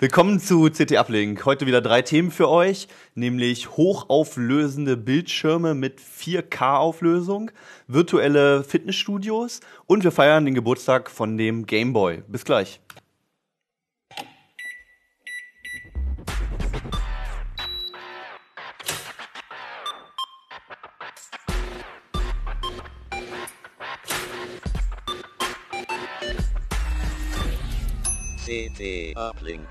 Willkommen zu CT Uplink. Heute wieder drei Themen für euch, nämlich hochauflösende Bildschirme mit 4K-Auflösung, virtuelle Fitnessstudios und wir feiern den Geburtstag von dem Gameboy. Bis gleich. CT Uplink.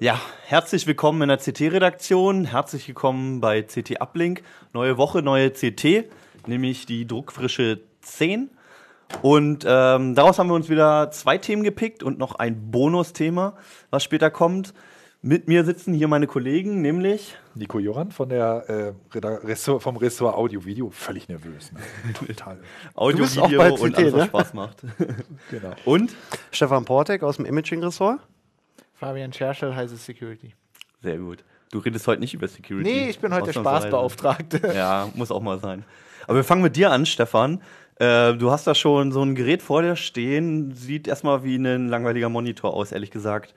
Ja, herzlich willkommen in der CT-Redaktion. Herzlich willkommen bei CT Uplink. Neue Woche, neue CT, nämlich die druckfrische 10. Und ähm, daraus haben wir uns wieder zwei Themen gepickt und noch ein Bonusthema, was später kommt. Mit mir sitzen hier meine Kollegen, nämlich Nico Joran von der, äh, Ressort, vom Ressort Audio Video. Völlig nervös. Ne? Total. Audio, Video bei und CT, alles, was ne? Spaß macht. Genau. Und? Stefan Portek aus dem Imaging-Ressort. Fabian Scherschel, heiße Security. Sehr gut. Du redest heute nicht über Security. Nee, ich bin heute der. Spaßbeauftragte. Ja, muss auch mal sein. Aber wir fangen mit dir an, Stefan. Äh, du hast da schon so ein Gerät vor dir stehen. Sieht erstmal wie ein langweiliger Monitor aus, ehrlich gesagt.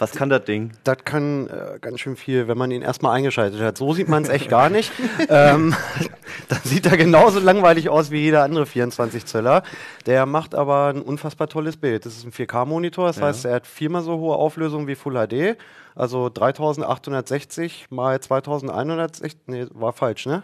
Was kann das Ding? Das kann äh, ganz schön viel, wenn man ihn erstmal eingeschaltet hat. So sieht man es echt gar nicht. ähm, dann sieht er genauso langweilig aus wie jeder andere 24 Zöller. Der macht aber ein unfassbar tolles Bild. Das ist ein 4K-Monitor, das Ja. heißt, er hat viermal so hohe Auflösung wie Full HD. Also 3860 mal 2160, nee, war falsch, ne?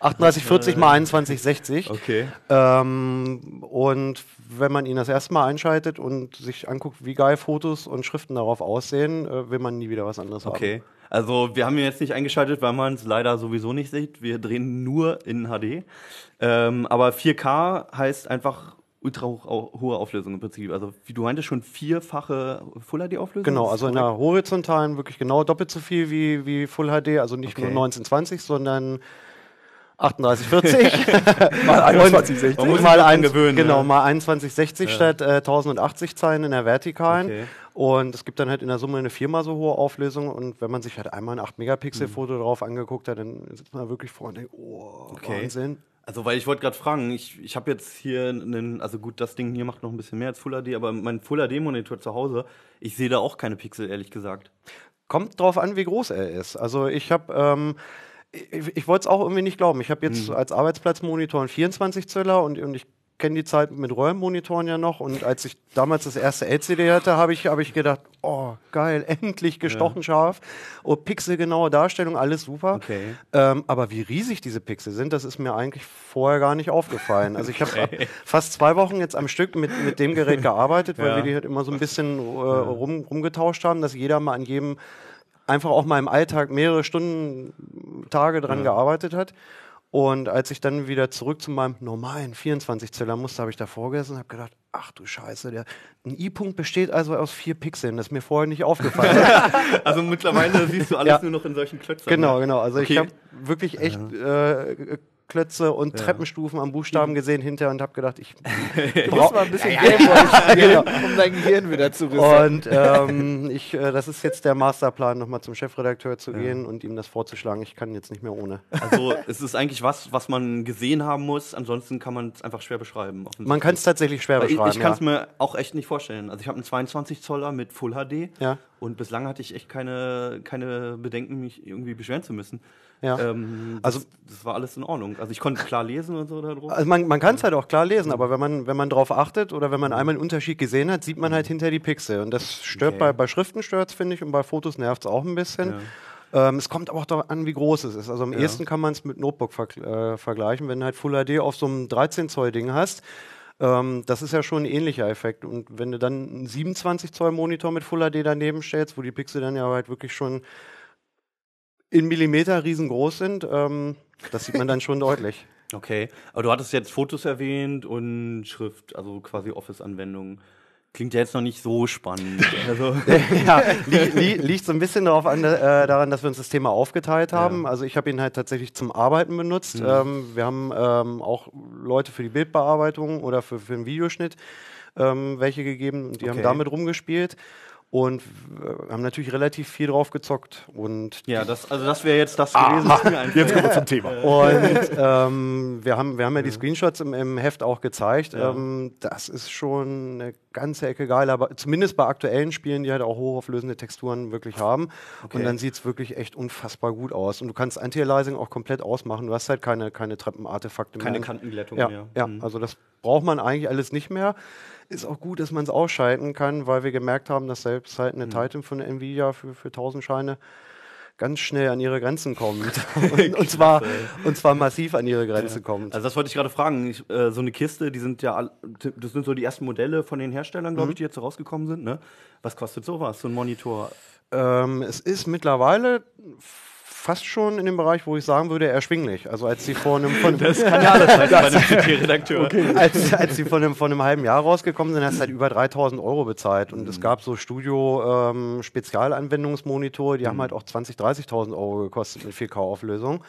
3840 mal 2160. Okay. Ähm, und wenn man ihn das erste Mal einschaltet und sich anguckt, wie geil Fotos und Schriften darauf aussehen, äh, will man nie wieder was anderes Okay. Also wir haben ihn jetzt nicht eingeschaltet, weil man es leider sowieso nicht sieht. Wir drehen nur in HD. Ähm, aber 4K heißt einfach ultra hohe Auflösung im Prinzip. Also wie du meintest, schon vierfache Full HD Auflösung. Genau, also in der horizontalen wirklich genau doppelt so viel wie, wie Full HD, also nicht Okay. nur 1920, sondern 3840 Mal 21, Man muss sich mal daran ein, gewöhnen, genau, ja. mal 2160 statt äh, 1080 Zeilen in der vertikalen. Okay. Und es gibt dann halt in der Summe eine viermal so hohe Auflösung. Und wenn man sich halt einmal ein 8-Megapixel-Foto drauf angeguckt hat, dann sitzt man wirklich vor und denkt, oh, Okay. Wahnsinn. Also, weil ich wollte gerade fragen, ich, ich habe jetzt hier einen, also gut, das Ding hier macht noch ein bisschen mehr als Full HD, aber mein Full HD-Monitor zu Hause, ich sehe da auch keine Pixel, ehrlich gesagt. Kommt drauf an, wie groß er ist. Also ich habe, ähm, ich, ich wollte es auch irgendwie nicht glauben. Ich habe jetzt Mhm. als Arbeitsplatzmonitor einen 24 Zöller und, und ich kenne die Zeit mit Röhrenmonitoren ja noch. Und als ich damals das erste LCD hatte, habe ich, hab ich gedacht, oh geil, endlich gestochen scharf. Oh, pixelgenaue Darstellung, alles super. Okay. Ähm, aber wie riesig diese Pixel sind, das ist mir eigentlich vorher gar nicht aufgefallen. Also ich habe fast zwei Wochen jetzt am Stück mit, mit dem Gerät gearbeitet, weil Ja. wir die halt immer so ein bisschen äh, rum, rumgetauscht haben, dass jeder mal an jedem einfach auch mal im Alltag mehrere Stunden, Tage dran gearbeitet hat. Und als ich dann wieder zurück zu meinem normalen 24-Zöller musste, habe ich davor gesessen und habe gedacht, ach du Scheiße, der, ein I-Punkt besteht also aus vier Pixeln. Das ist mir vorher nicht aufgefallen. Also mittlerweile siehst du alles Ja. nur noch in solchen Klötzen. Genau, ne? genau. Also Okay. ich habe wirklich echt äh, Klötze und Treppenstufen am Buchstaben gesehen hinterher und habe gedacht, ich musst mal ein bisschen Gameboy spielen, um dein Gehirn wieder zu resetten. und ähm, ich, äh, das ist jetzt der Masterplan, nochmal zum Chefredakteur zu gehen und ihm das vorzuschlagen. Ich kann jetzt nicht mehr ohne. Also es ist eigentlich was, was man gesehen haben muss, ansonsten kann man es einfach schwer beschreiben. Man kann es tatsächlich schwer Weil ich, beschreiben. ich kann es ja. mir auch echt nicht vorstellen. Also ich habe einen 22 Zoller mit Full HD Ja. und bislang hatte ich echt keine, keine Bedenken, mich irgendwie beschweren zu müssen. Ja. Ähm, das, Also- das war alles in Ordnung. Also ich konnte klar lesen und so da drauf. Also man, man kann es halt auch klar lesen, aber wenn man, wenn man drauf achtet oder wenn man einmal einen Unterschied gesehen hat, sieht man halt hinter die Pixel. Und das stört Okay. bei, bei Schriften stört finde ich, und bei Fotos nervt es auch ein bisschen. Ähm, es kommt aber auch darauf an, wie groß es ist. Also am ehesten kann man es mit Notebook verg äh, vergleichen. Wenn du halt Full HD auf so einem 13 Zoll Ding hast, ähm, das ist ja schon ein ähnlicher Effekt. Und wenn du dann einen 27 Zoll Monitor mit Full HD daneben stellst, wo die Pixel dann ja halt wirklich schon in Millimeter riesengroß sind, ähm, das sieht man dann schon deutlich. Okay, aber du hattest jetzt Fotos erwähnt und Schrift, also quasi Office-Anwendungen. Klingt ja jetzt noch nicht so spannend. Also, ja, li li liegt so ein bisschen darauf an, äh, daran, dass wir uns das Thema aufgeteilt haben. Also ich habe ihn halt tatsächlich zum Arbeiten benutzt. Ähm, wir haben ähm, auch Leute für die Bildbearbeitung oder für, für den Videoschnitt ähm, welche gegeben und die haben Okay. damit rumgespielt. Und äh, haben natürlich relativ viel drauf gezockt. Und Ja, das, also das wäre jetzt das gewesen. was mir einfällt. Jetzt kommen wir zum Thema. und ähm, wir, haben, wir haben ja die Screenshots im, im Heft auch gezeigt. Ähm, das ist schon eine ganze Ecke geil, aber zumindest bei aktuellen Spielen, die halt auch hochauflösende Texturen wirklich haben. Und dann sieht es wirklich echt unfassbar gut aus. Und du kannst Anti-Aliasing auch komplett ausmachen. Du hast halt keine, keine Treppenartefakte mehr. Keine Kantenglättung ja, mehr. Ja, Mhm. also das braucht man eigentlich alles nicht mehr. Ist auch gut, dass man es ausschalten kann, weil wir gemerkt haben, dass selbst halt Mhm. eine Titan von Nvidia für, für 1000 Scheine ganz schnell an ihre Grenzen kommt. und, und, zwar, und zwar massiv an ihre Grenze kommt. Also das wollte ich gerade fragen. Ich, äh, so eine Kiste, die sind ja, all, das sind so die ersten Modelle von den Herstellern, Mhm. glaube ich, die jetzt so rausgekommen sind. Ne? Was kostet sowas, so ein Monitor? Ähm, es ist mittlerweile fast schon in dem Bereich, wo ich sagen würde, erschwinglich. Also als sie vor einem, von, Das kann ja alles sein bei einem CT-Redakteur. als, als sie von einem, von einem halben Jahr rausgekommen sind, hast du halt über 3000 Euro bezahlt. Und es gab so Studio-Spezialanwendungsmonitore, die haben halt auch 20.000, 30.000 Euro gekostet mit 4K-Auflösung.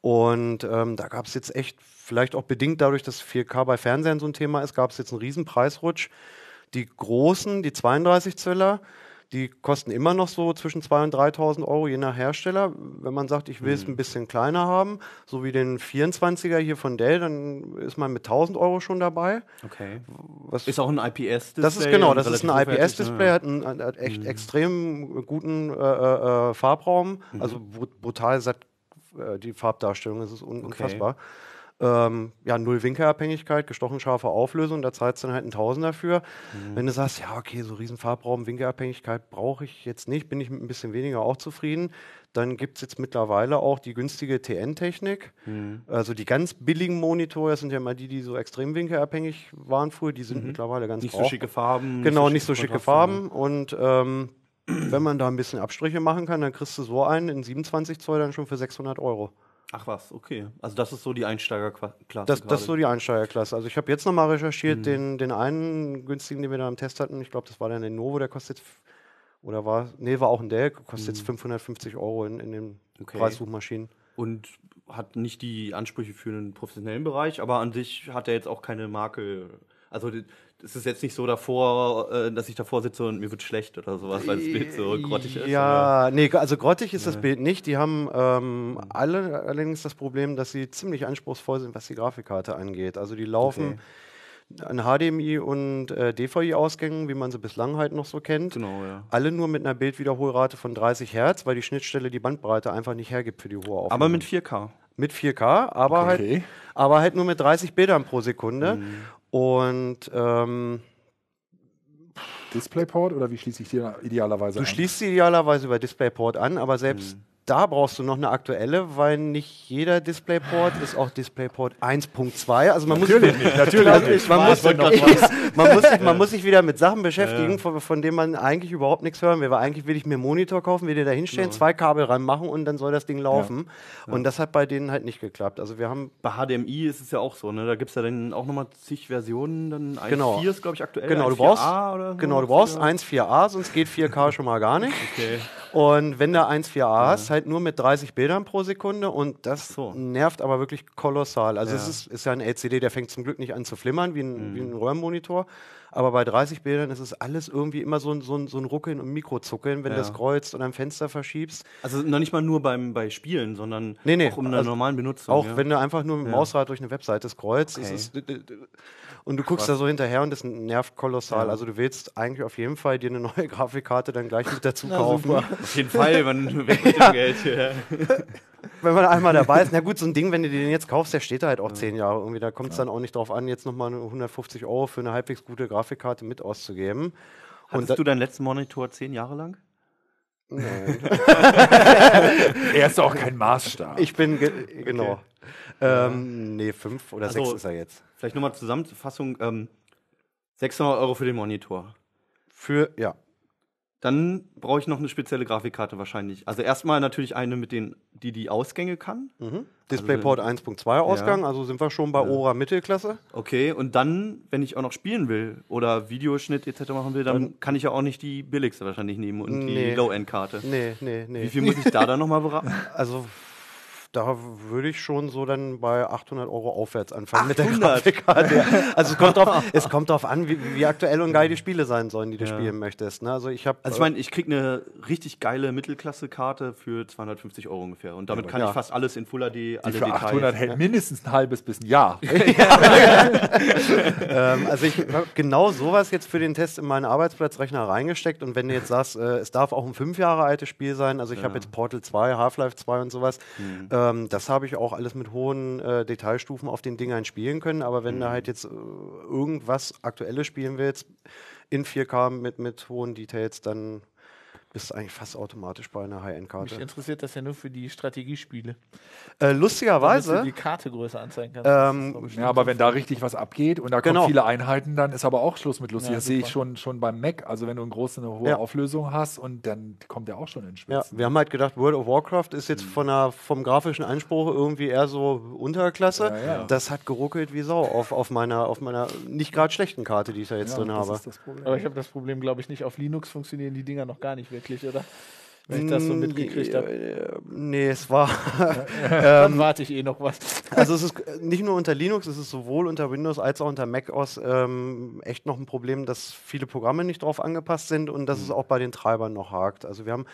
Und ähm, da gab es jetzt echt, vielleicht auch bedingt dadurch, dass 4K bei Fernsehern so ein Thema ist, gab es jetzt einen riesen Preisrutsch. Die großen, die 32 Zöller, die kosten immer noch so zwischen 2.000 und 3.000 Euro, je nach Hersteller. Wenn man sagt, ich will es ein bisschen kleiner haben, so wie den 24er hier von Dell, dann ist man mit 1.000 Euro schon dabei. Okay. Was Ist auch ein IPS-Display. das ist genau, das ist ein IPS-Display, hat, einen, hat echt extrem guten äh, äh, Farbraum, also bru- brutal satt äh, die Farbdarstellung, das ist un unfassbar. Ähm, ja, null Winkelabhängigkeit, gestochen scharfe Auflösung, da zahlst du dann halt einen Tausender für. Wenn du sagst, ja, okay, so riesen Farbraum, Winkelabhängigkeit brauche ich jetzt nicht, bin ich mit ein bisschen weniger auch zufrieden. Dann gibt es jetzt mittlerweile auch die günstige TN-Technik. Also die ganz billigen Monitore, das sind ja mal die, die so extrem winkelabhängig waren früher, die sind mittlerweile ganz Nicht so schicke Farben. Genau, nicht so schicke Farben. Und ähm, wenn man da ein bisschen Abstriche machen kann, dann kriegst du so einen in 27 Zoll dann schon für 600 Euro. Ach was, okay. Also das ist so die Einsteigerklasse. Das, das ist so die Einsteigerklasse. Also ich habe jetzt nochmal recherchiert, Mhm. den, den einen günstigen, den wir da im Test hatten, ich glaube, das war der Lenovo, der kostet jetzt, oder war, nee, war auch ein Dell, kostet jetzt 550 Euro in, in den Mhm. Okay. Preissuchmaschinen. Und hat nicht die Ansprüche für einen professionellen Bereich, aber an sich hat er jetzt auch keine Marke. Also es ist jetzt nicht so davor, äh, dass ich davor sitze und mir wird schlecht oder sowas, weil das Bild so grottig ist. oder? Ja, nee, also grottig ist das Bild nicht. Die haben ähm, alle allerdings das Problem, dass sie ziemlich anspruchsvoll sind, was die Grafikkarte angeht. Also die laufen an HDMI und äh, DVI-Ausgängen, wie man sie bislang halt noch so kennt. Genau, ja. Alle nur mit einer Bildwiederholrate von 30 Hertz, weil die Schnittstelle die Bandbreite einfach nicht hergibt für die hohe Auflösung. Aber mit 4K. mit 4K, aber, halt, Okay. aber halt nur mit 30 Bildern pro Sekunde. Mhm. Und ähm, DisplayPort oder wie schließe ich die idealerweise Du an? schließt sie idealerweise über DisplayPort an, aber selbst da brauchst du noch eine aktuelle, weil nicht jeder DisplayPort ist auch DisplayPort 1.2. Also man Natürlich muss nicht, natürlich nicht. Man, muss, man, muss sich, man muss sich wieder mit Sachen beschäftigen, von, von denen man eigentlich überhaupt nichts hören will. Weil eigentlich will ich mir einen Monitor kaufen, will dir da hinstellen, zwei Kabel ranmachen und dann soll das Ding laufen. Und das hat bei denen halt nicht geklappt. Also wir haben Bei HDMI ist es ja auch so, ne? Da gibt es ja dann auch nochmal zig Versionen. Dann 1.4 Genau. ist, glaube ich, aktuell. Genau, du 1.4a brauchst, so. genau, du brauchst 1.4a, sonst geht 4K schon mal gar nicht. Okay. Und wenn du 1.4a hast, halt nur mit 30 Bildern pro Sekunde und das so. nervt aber wirklich kolossal. Also es Ja. ist, ist ja ein LCD, der fängt zum Glück nicht an zu flimmern wie ein, Mhm. wie ein Röhrenmonitor, aber bei 30 Bildern ist es alles irgendwie immer so ein, so ein, so ein Ruckeln und Mikrozuckeln, wenn Ja. du das kreuzt und am Fenster verschiebst. Also noch nicht mal nur beim, bei Spielen, sondern Nee, nee, auch um also normalen Benutzung. Auch ja. wenn du einfach nur mit dem. Mausrad durch eine Webseite scrollst, Okay. ist es, und du guckst da so hinterher und das nervt kolossal. Ja. Also du willst eigentlich auf jeden Fall dir eine neue Grafikkarte dann gleich mit dazu Na, kaufen. super. Auf jeden Fall, man weg mit dem Geld. Ja. wenn man einmal dabei ist. Na gut, so ein Ding, wenn du den jetzt kaufst, der steht da halt auch zehn Jahre irgendwie. Da kommt es dann auch nicht drauf an, jetzt nochmal 150 Euro für eine halbwegs gute Grafikkarte mit auszugeben. Hattest da- du deinen letzten Monitor zehn Jahre lang? Nein. Er ist auch kein Maßstab. ich bin, ge genau. Ähm, nee, fünf oder Also- sechs ist er jetzt. Vielleicht nochmal Zusammenfassung. Ähm, 600 Euro für den Monitor. Für, ja. Dann brauche ich noch eine spezielle Grafikkarte wahrscheinlich. Also erstmal natürlich eine, mit den, die die Ausgänge kann. Mhm. DisplayPort 1.2 Ausgang, also sind wir schon bei oberer Mittelklasse. Okay, und dann, wenn ich auch noch spielen will oder Videoschnitt etc. machen will, dann kann ich ja auch nicht die billigste wahrscheinlich nehmen und die Nee. Low-End-Karte. Nee, nee, nee. Wie viel muss ich da dann nochmal beraten? Also da würde ich schon so dann bei 800 Euro aufwärts anfangen 800? mit der Grafikkarte. Also es kommt drauf, es kommt drauf an, wie, wie aktuell und geil die Spiele sein sollen, die du Ja. spielen möchtest. Ne? Also ich habe Also ich meine, ich krieg eine richtig geile Mittelklasse-Karte für 250 Euro ungefähr. Und damit kann Ja. ich fast alles in Full HD, Die alle für Details. 800 hält mindestens ein halbes bis ein Jahr. ähm, also ich habe genau sowas jetzt für den Test in meinen Arbeitsplatzrechner reingesteckt und wenn du jetzt sagst, äh, es darf auch ein fünf Jahre altes Spiel sein, also ich habe jetzt Portal 2, Half-Life 2 und sowas, ähm, das habe ich auch alles mit hohen äh, Detailstufen auf den Dingern spielen können, aber wenn du halt jetzt äh, irgendwas Aktuelles spielen willst, in 4K mit, mit hohen Details, dann bist du eigentlich fast automatisch bei einer Mich High-End-Karte. interessiert das ja nur für die Strategiespiele. Äh, Damit du lustigerweise, die Karte größer anzeigen kannst. Ähm, Ja, aber wenn da richtig was abgeht und da kommen Genau. viele Einheiten, dann ist aber auch Schluss mit lustig. Ja, das sehe ich schon, schon beim Mac. Also wenn du eine große, eine hohe Ja. Auflösung hast und dann kommt der auch schon in Ja, Schwitzen. wir haben halt gedacht, World of Warcraft ist jetzt von der, vom grafischen Anspruch irgendwie eher so Unterklasse. Ja, ja. Das hat geruckelt wie Sau auf, auf, meiner, auf meiner nicht gerade schlechten Karte, die ich da jetzt Ja, drin das habe. ist das Problem. aber ich habe das Problem, glaube ich, nicht. Auf Linux funktionieren die Dinger noch gar nicht wirklich, oder? Wenn ich das so Mm, mitgekriegt habe. äh, Nee, es war. Dann warte ich eh noch was. Also, es ist äh, nicht nur unter Linux, es ist sowohl unter Windows als auch unter Mac OS ähm, echt noch ein Problem, dass viele Programme nicht drauf angepasst sind und dass es auch bei den Treibern noch hakt. Also, wir haben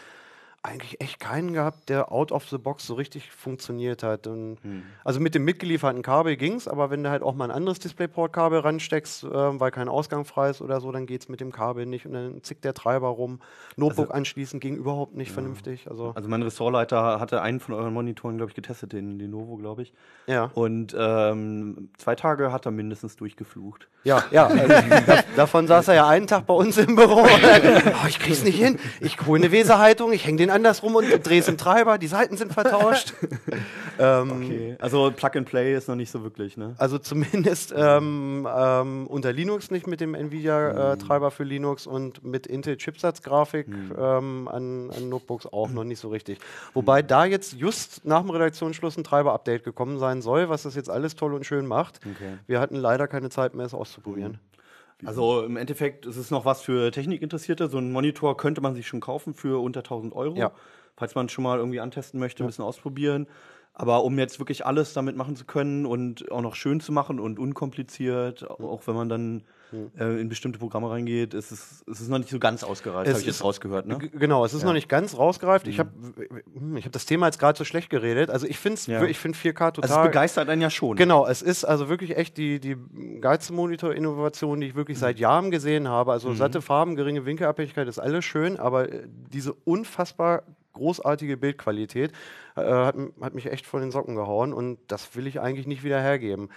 eigentlich echt keinen gehabt, der out of the box so richtig funktioniert hat. Und Also mit dem mitgelieferten Kabel ging es, aber wenn du halt auch mal ein anderes DisplayPort-Kabel ransteckst, ähm, weil kein Ausgang frei ist oder so, dann geht es mit dem Kabel nicht und dann zickt der Treiber rum. Notebook anschließen ging überhaupt nicht vernünftig. Also, Also mein Ressortleiter hatte einen von euren Monitoren, glaube ich, getestet, den Lenovo, glaube ich. ja. Und ähm, zwei Tage hat er mindestens durchgeflucht. Ja, ja. Also, da, davon saß er ja einen Tag bei uns im Büro. Oh, ich krieg's nicht hin. Ich hole eine Weserhaltung, ich hänge den andersrum und es im Treiber, die Seiten sind vertauscht. ähm, Okay. Also Plug and Play ist noch nicht so wirklich, ne? Also zumindest ähm, ähm, unter Linux nicht mit dem Nvidia-Treiber für Linux und mit Intel-Chipsatzgrafik ähm, an, an Notebooks auch noch nicht so richtig. Wobei da jetzt just nach dem Redaktionsschluss ein Treiber-Update gekommen sein soll, was das jetzt alles toll und schön macht. Okay. Wir hatten leider keine Zeit mehr, es auszuprobieren. Also im Endeffekt ist es noch was für Technikinteressierte. So einen Monitor könnte man sich schon kaufen für unter 1000 Euro. Ja. Falls man schon mal irgendwie antesten möchte, ein bisschen ausprobieren. Aber um jetzt wirklich alles damit machen zu können und auch noch schön zu machen und unkompliziert, auch wenn man dann äh, in bestimmte Programme reingeht, ist es, ist es noch nicht so ganz ausgereift, habe ich jetzt ist- rausgehört. Ne? Genau, es ist noch nicht ganz rausgereift. Ich habe ich hab das Thema jetzt gerade so schlecht geredet. Also ich finde Ja. ich find 4K total... Also es begeistert einen ja schon. Genau, es ist also wirklich echt die, die geilste Monitor-Innovation, die ich wirklich seit Jahren gesehen habe. Also satte Farben, geringe Winkelabhängigkeit ist alles schön, aber diese unfassbar großartige Bildqualität äh, hat, hat mich echt von den Socken gehauen und das will ich eigentlich nicht wieder hergeben.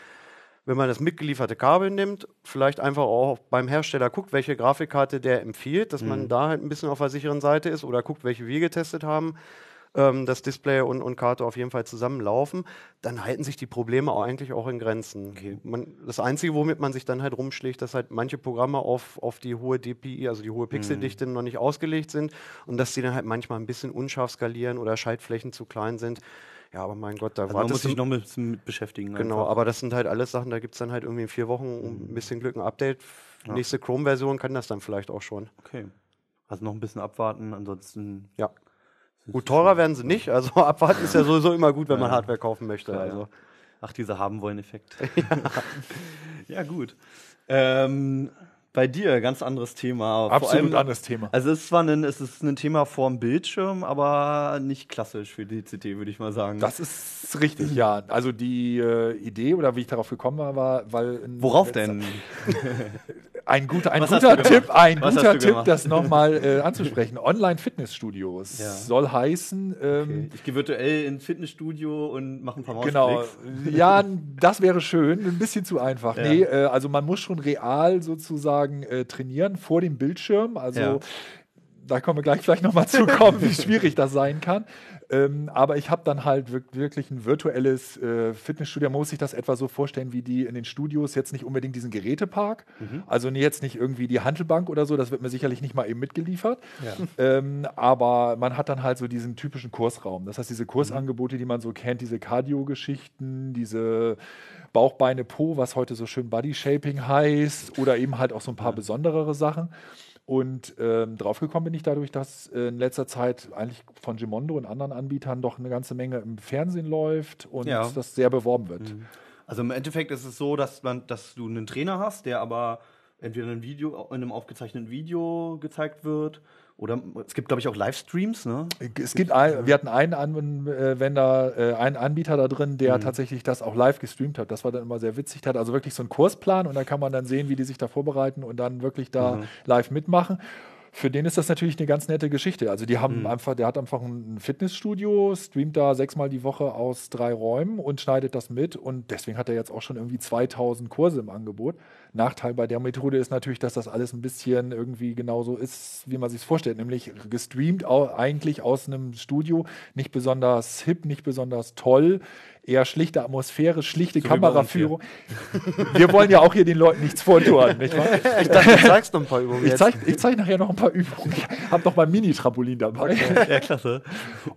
Wenn man das mitgelieferte Kabel nimmt, vielleicht einfach auch beim Hersteller guckt, welche Grafikkarte der empfiehlt, dass man da halt ein bisschen auf der sicheren Seite ist oder guckt, welche wir getestet haben ähm, dass Display und, und Karte auf jeden Fall zusammenlaufen, dann halten sich die Probleme auch eigentlich auch in Grenzen. Man, das Einzige, womit man sich dann halt rumschlägt, dass halt manche Programme auf, auf die hohe DPI, also die hohe Pixeldichte, noch nicht ausgelegt sind und dass die dann halt manchmal ein bisschen unscharf skalieren oder Schaltflächen zu klein sind. Ja, aber mein Gott, da Also man muss wartest sich noch ein bisschen mit beschäftigen. Genau, einfach. aber das sind halt alles Sachen, da gibt es dann halt irgendwie in vier Wochen ein bisschen Glück ein Update. Nächste Chrome-Version kann das dann vielleicht auch schon. Okay. Also noch ein bisschen abwarten, ansonsten. Ja. Gut, teurer werden sie nicht. Also abwarten ist ja sowieso immer gut, wenn man Hardware kaufen möchte. Ja, Also. ja. Ach, dieser haben wollen Effekt. ja. gut. Ähm, bei dir ganz anderes Thema. Absolut allem- anderes Thema. Also es ist zwar ein, es ist ein Thema vorm Bildschirm, aber nicht klassisch für die CT, würde ich mal sagen. Das ist richtig, ja. Also die äh, Idee oder wie ich darauf gekommen war, war, weil Worauf denn? Ein guter, ein Was guter Tipp, ein Was guter Tipp, das nochmal äh, anzusprechen. Online-Fitnessstudios Ja. soll heißen, ähm, Okay. Ich gehe virtuell ins Fitnessstudio und mache ein paar Genau, Mausklicks. ja, das wäre schön, ein bisschen zu einfach. Ja. Nee, äh, also man muss schon real sozusagen äh, trainieren vor dem Bildschirm. Also Ja. Da kommen wir gleich vielleicht nochmal zu kommen, wie schwierig das sein kann. Ähm, aber ich habe dann halt wirk- wirklich ein virtuelles äh, Fitnessstudio. Muss sich das etwa so vorstellen, wie die in den Studios jetzt nicht unbedingt diesen Gerätepark. Also nee, jetzt nicht irgendwie die Handelbank oder so, das wird mir sicherlich nicht mal eben mitgeliefert. Ähm, aber man hat dann halt so diesen typischen Kursraum. Das heißt, diese Kursangebote, die man so kennt, diese Cardio-Geschichten, diese Bauch, Beine, Po, was heute so schön Body Shaping heißt, oder eben halt auch so ein paar besonderere Sachen. Und ähm, draufgekommen bin ich dadurch, dass äh, in letzter Zeit eigentlich von Gimondo und anderen Anbietern doch eine ganze Menge im Fernsehen läuft und Ja. das sehr beworben wird. Also im Endeffekt ist es so, dass, man, dass du einen Trainer hast, der aber entweder in einem, Video, in einem aufgezeichneten Video gezeigt wird oder es gibt, glaube ich, auch Livestreams, ne? Es gibt ein, wir hatten einen Anwender, äh, einen Anbieter da drin, der tatsächlich das auch live gestreamt hat. Das war dann immer sehr witzig. Der hat also wirklich so einen Kursplan und da kann man dann sehen, wie die sich da vorbereiten und dann wirklich da live mitmachen. Für den ist das natürlich eine ganz nette Geschichte. Also die haben einfach, der hat einfach ein Fitnessstudio, streamt da sechsmal die Woche aus drei Räumen und schneidet das mit und deswegen hat er jetzt auch schon irgendwie 2000 Kurse im Angebot. Nachteil bei der Methode ist natürlich, dass das alles ein bisschen irgendwie genauso ist, wie man sich es vorstellt, nämlich gestreamt eigentlich aus einem Studio, nicht besonders hip, nicht besonders toll, eher schlichte Atmosphäre, schlichte So Kameraführung. Wir wollen ja auch hier den Leuten nichts vortun, nicht wahr? Ich dachte, du zeigst noch ein paar Übungen Ich zeige zeig nachher noch ein paar Übungen. Ich habe noch mein Mini-Trampolin dabei. Ja, klasse.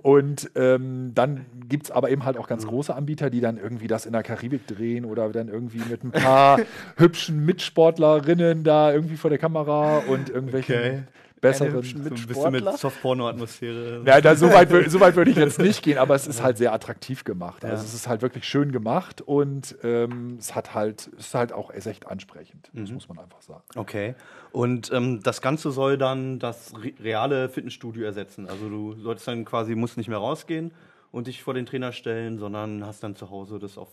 Und ähm, dann gibt es aber eben halt auch ganz große Anbieter, die dann irgendwie das in der Karibik drehen oder dann irgendwie mit ein paar hübschen Mitsportlerinnen da irgendwie vor der Kamera und irgendwelchen Okay. besseren. hübschen So ein bisschen mit Softporno-Atmosphäre. Ja, da, so, weit, so weit würde ich jetzt nicht gehen, aber es ist halt sehr attraktiv gemacht. Also Ja. es ist halt wirklich schön gemacht und ähm, es hat halt, es ist halt auch echt ansprechend. Das muss man einfach sagen. Okay. Und ähm, das Ganze soll dann das re reale Fitnessstudio ersetzen. Also du solltest dann quasi, musst nicht mehr rausgehen und dich vor den Trainer stellen, sondern hast dann zu Hause das auf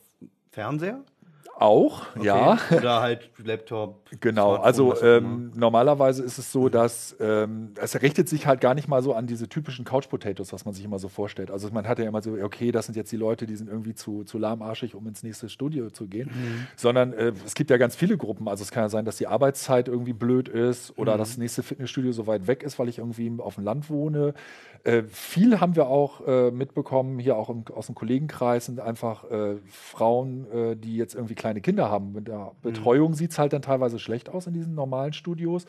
Fernseher. Auch, Okay. ja. Oder halt Laptop. Genau, Smartphone, also ähm, normalerweise ist es so, dass ähm, es richtet sich halt gar nicht mal so an diese typischen Couch Potatoes, was man sich immer so vorstellt. Also man hat ja immer so, okay, das sind jetzt die Leute, die sind irgendwie zu, zu lahmarschig, um ins nächste Studio zu gehen, sondern äh, es gibt ja ganz viele Gruppen. Also es kann ja sein, dass die Arbeitszeit irgendwie blöd ist oder das nächste Fitnessstudio so weit weg ist, weil ich irgendwie auf dem Land wohne. Äh, viel haben wir auch äh, mitbekommen, hier auch im, aus dem Kollegenkreis, sind einfach äh, Frauen, äh, die jetzt irgendwie kleine Kinder haben. Mit der Betreuung sieht es halt dann teilweise schlecht aus in diesen normalen Studios.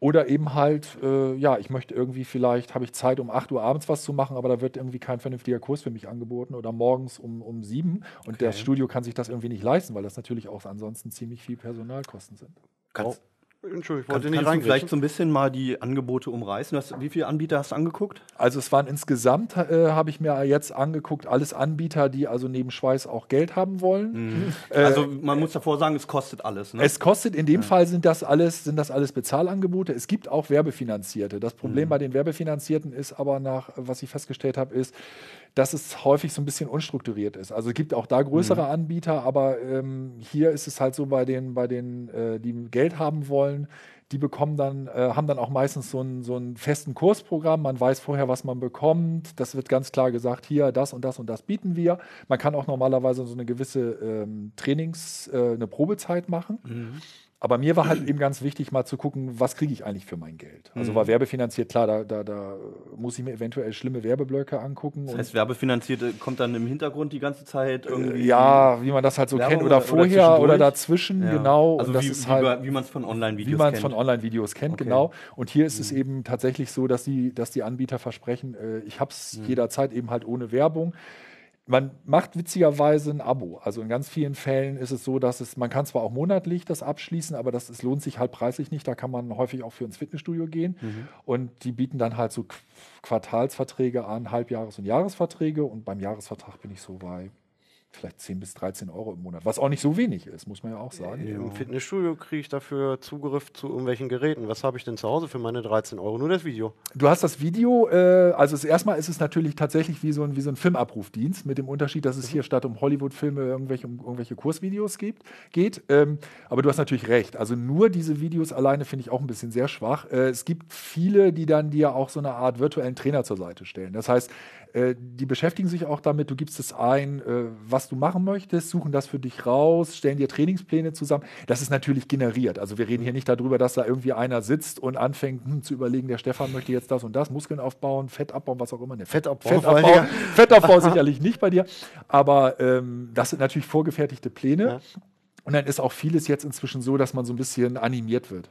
Oder eben halt, äh, ja, ich möchte irgendwie vielleicht, habe ich Zeit, um 8 Uhr abends was zu machen, aber da wird irgendwie kein vernünftiger Kurs für mich angeboten oder morgens um, um 7 und das Studio kann sich das irgendwie nicht leisten, weil das natürlich auch ansonsten ziemlich viel Personalkosten sind. Kannst, Entschuldigung, ich kannst, wollte nicht kannst du vielleicht so ein bisschen mal die Angebote umreißen? Hast, wie viele Anbieter hast du angeguckt? Also es waren insgesamt, äh, habe ich mir jetzt angeguckt, alles Anbieter, die also neben Schweiß auch Geld haben wollen. Äh, also man muss davor sagen, es kostet alles. Ne? Es kostet, in dem Fall sind das alles, sind das alles Bezahlangebote. Es gibt auch Werbefinanzierte. Das Problem bei den Werbefinanzierten ist aber nach, was ich festgestellt habe, ist, dass es häufig so ein bisschen unstrukturiert ist. Also es gibt auch da größere Anbieter, aber ähm, hier ist es halt so bei den, bei den, äh, die Geld haben wollen, die bekommen dann, äh, haben dann auch meistens so einen, so einen festen Kursprogramm. Man weiß vorher, was man bekommt. Das wird ganz klar gesagt, hier, das und das und das bieten wir. Man kann auch normalerweise so eine gewisse ähm, Trainings-, äh, eine Probezeit machen. Aber mir war halt eben ganz wichtig, mal zu gucken, was kriege ich eigentlich für mein Geld. Also war werbefinanziert, klar, da, da, da muss ich mir eventuell schlimme Werbeblöcke angucken. Das heißt, Werbefinanzierte kommt dann im Hintergrund die ganze Zeit irgendwie. ja, wie man das halt so Werbung kennt, oder oder- vorher oder, dazwischen, Ja. genau. Also wie, wie, halt, wie man es von Online-Videos wie man es kennt. von Online-Videos kennt, Okay. Mhm. genau. Und hier ist es eben tatsächlich so, dass die, dass die Anbieter versprechen, äh, ich habe es Mhm. jederzeit eben halt ohne Werbung. Man macht witzigerweise ein Abo. Also in ganz vielen Fällen ist es so, dass es, man kann zwar auch monatlich das abschließen, aber das es lohnt sich halt preislich nicht. Da kann man häufig auch für ins Fitnessstudio gehen. Mhm. Und die bieten dann halt so Qu- Quartalsverträge an, Halbjahres- und Jahresverträge. Und beim Jahresvertrag bin ich so bei vielleicht 10 bis 13 Euro im Monat, was auch nicht so wenig ist, muss man ja auch sagen. Im Fitnessstudio kriege ich dafür Zugriff zu irgendwelchen Geräten. Was habe ich denn zu Hause für meine 13 Euro? Nur das Video. Du hast das Video, äh, also es, erstmal ist es natürlich tatsächlich wie so ein, wie so ein Filmabrufdienst, mit dem Unterschied, dass es hier statt um Hollywood-Filme irgendwelche, um irgendwelche Kursvideos gibt, geht. Ähm, aber du hast natürlich recht. Also nur diese Videos alleine finde ich auch ein bisschen sehr schwach. Äh, es gibt viele, die dann dir auch so eine Art virtuellen Trainer zur Seite stellen. Das heißt, äh, die beschäftigen sich auch damit, du gibst es ein, äh, was du machen möchtest, suchen das für dich raus, stellen dir Trainingspläne zusammen. Das ist natürlich generiert. Also wir reden hier nicht darüber, dass da irgendwie einer sitzt und anfängt hm, zu überlegen, der Stefan möchte jetzt das und das, Muskeln aufbauen, Fett abbauen, was auch immer. Ne, Fettabbau, Fettabbau, vor allem, Fettabbau sicherlich nicht bei dir, aber ähm, das sind natürlich vorgefertigte Pläne. Ja. Und dann ist auch vieles jetzt inzwischen so, dass man so ein bisschen animiert wird.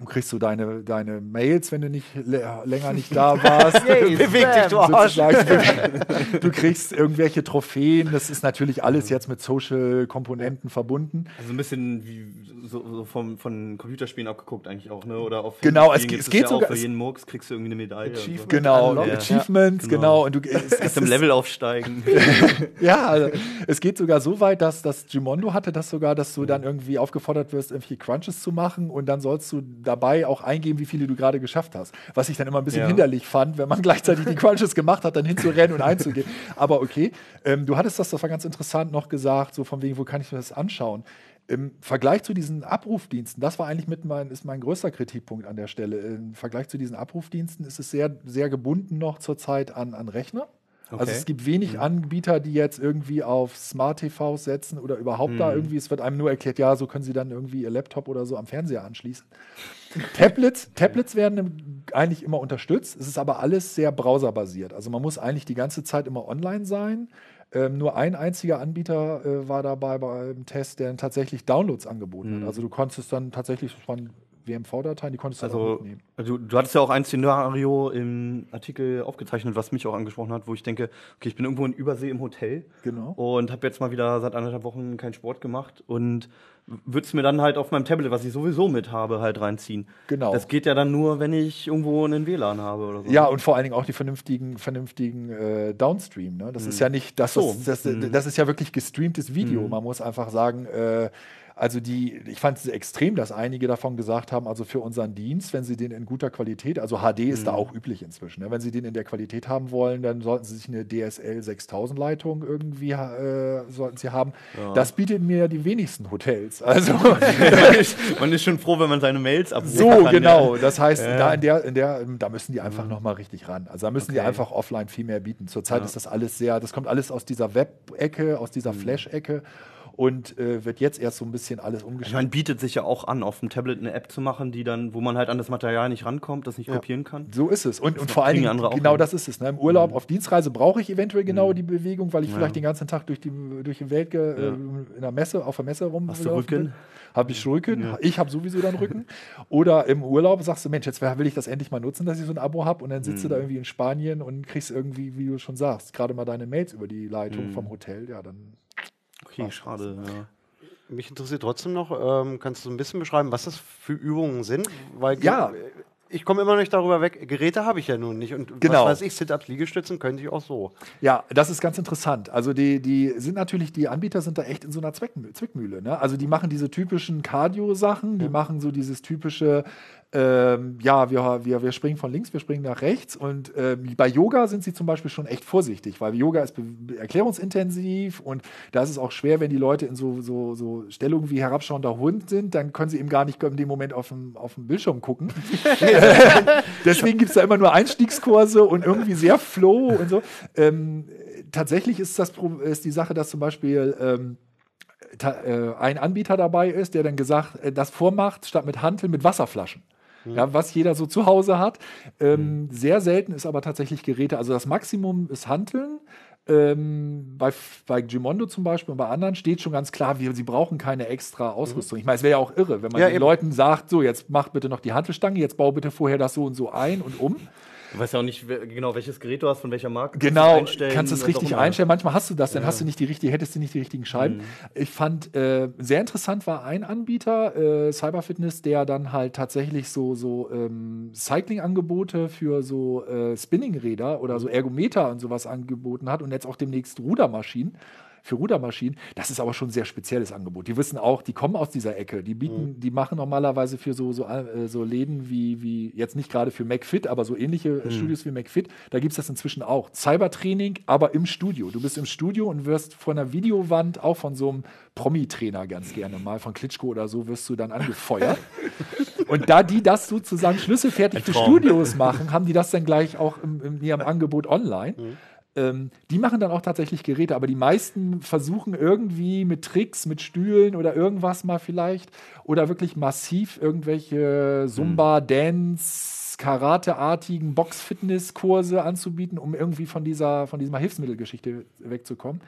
Du kriegst so deine, deine Mails, wenn du nicht lä- länger nicht da warst. Yay, Beweg dich, du. Arsch. du kriegst irgendwelche Trophäen. Das ist natürlich alles jetzt mit Social-Komponenten verbunden. Also ein bisschen wie so, so vom, von Computerspielen abgeguckt eigentlich auch, ne? Oder auf Genau, es es geht ja sogar- Für jeden Murks kriegst du irgendwie eine Medaille. und so. Achievement. Genau. Ja. Achievements, Genau. genau. Und du, es, es Erst im Level aufsteigen. Ja, also, es geht sogar so weit, dass das Gimondo hatte das sogar, dass du dann irgendwie aufgefordert wirst, irgendwelche Crunches zu machen und dann sollst du dabei auch eingeben, wie viele du gerade geschafft hast. Was ich dann immer ein bisschen Ja. hinderlich fand, wenn man gleichzeitig die Crunches gemacht hat, dann hinzurennen und einzugehen. Aber okay, ähm, du hattest das, das war ganz interessant noch gesagt, so von wegen, wo kann ich mir das anschauen? Im Vergleich zu diesen Abrufdiensten, das war eigentlich mit mein, ist mein größter Kritikpunkt an der Stelle. Im Vergleich zu diesen Abrufdiensten ist es sehr, sehr gebunden noch zurzeit an, an Rechner. Also Okay. es gibt wenig Anbieter, die jetzt irgendwie auf Smart TVs setzen oder überhaupt da irgendwie, es wird einem nur erklärt, ja, so können sie dann irgendwie ihr Laptop oder so am Fernseher anschließen. Tablets, Tablets werden eigentlich immer unterstützt, es ist aber alles sehr browserbasiert. Also man muss eigentlich die ganze Zeit immer online sein. Ähm, nur ein einziger Anbieter äh, war dabei beim Test, der dann tatsächlich Downloads angeboten hat. Also du konntest dann tatsächlich von WMV-Dateien, die konntest du dann auch Also, mitnehmen. du, du hattest ja auch ein Szenario im Artikel aufgezeichnet, was mich auch angesprochen hat, wo ich denke, okay, ich bin irgendwo in Übersee im Hotel Genau. und habe jetzt mal wieder seit anderthalb Wochen keinen Sport gemacht und würde es mir dann halt auf meinem Tablet, was ich sowieso mit habe, halt reinziehen. Genau. Das geht ja dann nur, wenn ich irgendwo einen WLAN habe oder so. Ja, und vor allen Dingen auch die vernünftigen, vernünftigen äh, Downstream. Ne? Das ist ja nicht, das, So. das, das, das ist ja wirklich gestreamtes Video. Man muss einfach sagen, äh, also die, ich fand es extrem, dass einige davon gesagt haben, also für unseren Dienst, wenn sie den in guter Qualität, also HD ist da auch üblich inzwischen, ne? wenn sie den in der Qualität haben wollen, dann sollten sie sich eine DSL 6000 Leitung irgendwie äh, sollten sie haben. Das bieten mir ja die wenigsten Hotels. Also man ist schon froh, wenn man seine Mails abrufen so, kann. genau. Ja. Das heißt, da in der, in der, da müssen die einfach noch mal richtig ran. Also da müssen die Okay. einfach offline viel mehr bieten. Zurzeit ist das alles sehr, das kommt alles aus dieser Web-Ecke, aus dieser Flash-Ecke und äh, wird jetzt erst so ein bisschen alles umgestellt. meine, bietet sich ja auch an, auf dem Tablet eine App zu machen, die dann, wo man halt an das Material nicht rankommt, das nicht kopieren kann. So ist es. Und, und vor allen Dingen, genau das ist es. Ne? Im Urlaub, auf Dienstreise brauche ich eventuell genau die Bewegung, weil ich vielleicht den ganzen Tag durch die, durch die Welt ge, äh, in der Messe, auf der Messe rum. Hast du Rücken? Habe ich Rücken. Ich habe sowieso dann Rücken. Oder im Urlaub sagst du, Mensch, jetzt will ich das endlich mal nutzen, dass ich so ein Abo habe. Und dann sitzt du da irgendwie in Spanien und kriegst irgendwie, wie du schon sagst, gerade mal deine Mails über die Leitung vom Hotel. Ja, dann Okay, schade. Ja. Mich interessiert trotzdem noch, ähm, kannst du ein bisschen beschreiben, was das für Übungen sind? Weil Ja. ich komme immer noch nicht darüber weg. Geräte habe ich ja nun nicht. Und Genau. was weiß ich, Sit-Ups, Liegestützen könnte ich auch so. Ja, das ist ganz interessant. Also die, die sind natürlich, die Anbieter sind da echt in so einer Zweckmü Zwickmühle. Ne? Also die machen diese typischen Cardio-Sachen, die machen so dieses typische, ähm, ja, wir, wir, wir springen von links, wir springen nach rechts. Und ähm, bei Yoga sind sie zum Beispiel schon echt vorsichtig, weil Yoga ist erklärungsintensiv und da ist es auch schwer, wenn die Leute in so, so, so Stellungen wie herabschauender Hund sind, dann können sie eben gar nicht in dem Moment auf dem, auf dem Bildschirm gucken. Deswegen gibt es da immer nur Einstiegskurse und irgendwie sehr flow und so. Ähm, tatsächlich ist das ist die Sache, dass zum Beispiel ähm, äh, ein Anbieter dabei ist, der dann gesagt, äh, das vormacht, statt mit Hanteln mit Wasserflaschen. Ja, was jeder so zu Hause hat. Ähm, Sehr selten ist aber tatsächlich Geräte. Also das Maximum ist Hanteln. Ähm, bei, bei Gimondo zum Beispiel und bei anderen steht schon ganz klar, wir, sie brauchen keine extra Ausrüstung. Ich meine, es wäre ja auch irre, wenn man Ja, den eben. Leuten sagt, so, jetzt mach bitte noch die Hantelstange, jetzt bau bitte vorher das so und so ein und um. Du weißt ja auch nicht genau, welches Gerät du hast, von welcher Marke. Genau, Kannst du kannst du es richtig einstellen. Manchmal hast du das, dann hast du nicht die richtige, hättest du nicht die richtigen Scheiben. Mhm. Ich fand äh, sehr interessant war ein Anbieter, äh, Cyberfitness, der dann halt tatsächlich so so ähm, Cycling-Angebote für so äh, Spinning-Räder oder so Ergometer und sowas angeboten hat und jetzt auch demnächst Rudermaschinen. Für Rudermaschinen, das ist aber schon ein sehr spezielles Angebot. Die wissen auch, die kommen aus dieser Ecke. Die bieten, die machen normalerweise für so, so, äh, so Läden wie, wie, jetzt nicht gerade für McFit, aber so ähnliche äh, Studios wie McFit, da gibt es das inzwischen auch. Cybertraining, aber im Studio. Du bist im Studio und wirst von einer Videowand, auch von so einem Promi-Trainer ganz gerne mal, von Klitschko oder so, wirst du dann angefeuert. Und da die das sozusagen schlüsselfertig für. Studios machen, haben die das dann gleich auch im, in ihrem Angebot online. Ähm, die machen dann auch tatsächlich Geräte, aber die meisten versuchen irgendwie mit Tricks, mit Stühlen oder irgendwas mal vielleicht oder wirklich massiv irgendwelche Zumba, Dance, Karate-artigen Box-Fitness-Kurse anzubieten, um irgendwie von dieser, von dieser Hilfsmittelgeschichte wegzukommen.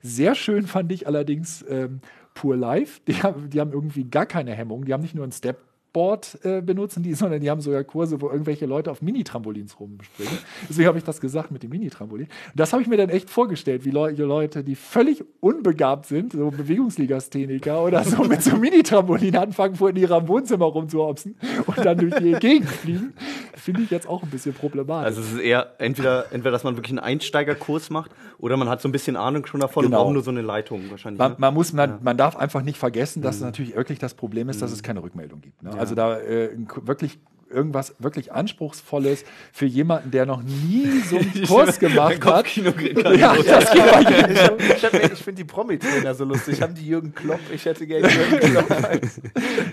Sehr schön fand ich allerdings ähm, Pure Life. Die haben, die haben irgendwie gar keine Hemmung. Die haben nicht nur einen Step Board äh, benutzen die, sondern die haben sogar Kurse, wo irgendwelche Leute auf Mini-Trampolins rumspringen. Deswegen habe ich das gesagt mit dem Mini-Trampolin. Das habe ich mir dann echt vorgestellt, wie Leu Leute, die völlig unbegabt sind, so Bewegungsligastheniker oder so, mit so einem Mini-Trampolin anfangen, vor in ihrem Wohnzimmer rumzuhopsen und dann durch die Gegend fliegen. Finde ich jetzt auch ein bisschen problematisch. Also es ist eher entweder, entweder, dass man wirklich einen Einsteigerkurs macht oder man hat so ein bisschen Ahnung schon davon Genau. und braucht nur so eine Leitung wahrscheinlich. Man, ne? man, muss, man, man darf einfach nicht vergessen, dass natürlich wirklich das Problem ist, dass es keine Rückmeldung gibt. Ne? Also da äh, wirklich irgendwas wirklich Anspruchsvolles für jemanden, der noch nie so einen Kurs gemacht hat. Ja, das geht jedem. Ich, ich, ich finde die Promi-Trainer so lustig. Haben die Jürgen Klopp? Ich hätte gerne Jürgen Klopp.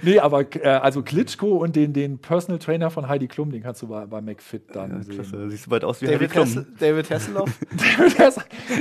Nee, aber äh, also Klitschko und den, den Personal Trainer von Heidi Klum, den kannst du bei, bei McFit dann sehen. Klasse, siehst du bald aus wie Heidi David, Klum. Hessel, David Hasselhoff?